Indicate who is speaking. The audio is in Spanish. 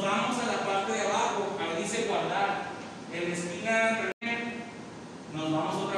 Speaker 1: nos vamos a la parte de abajo, ahí dice guardar. En la esquina nos vamos otra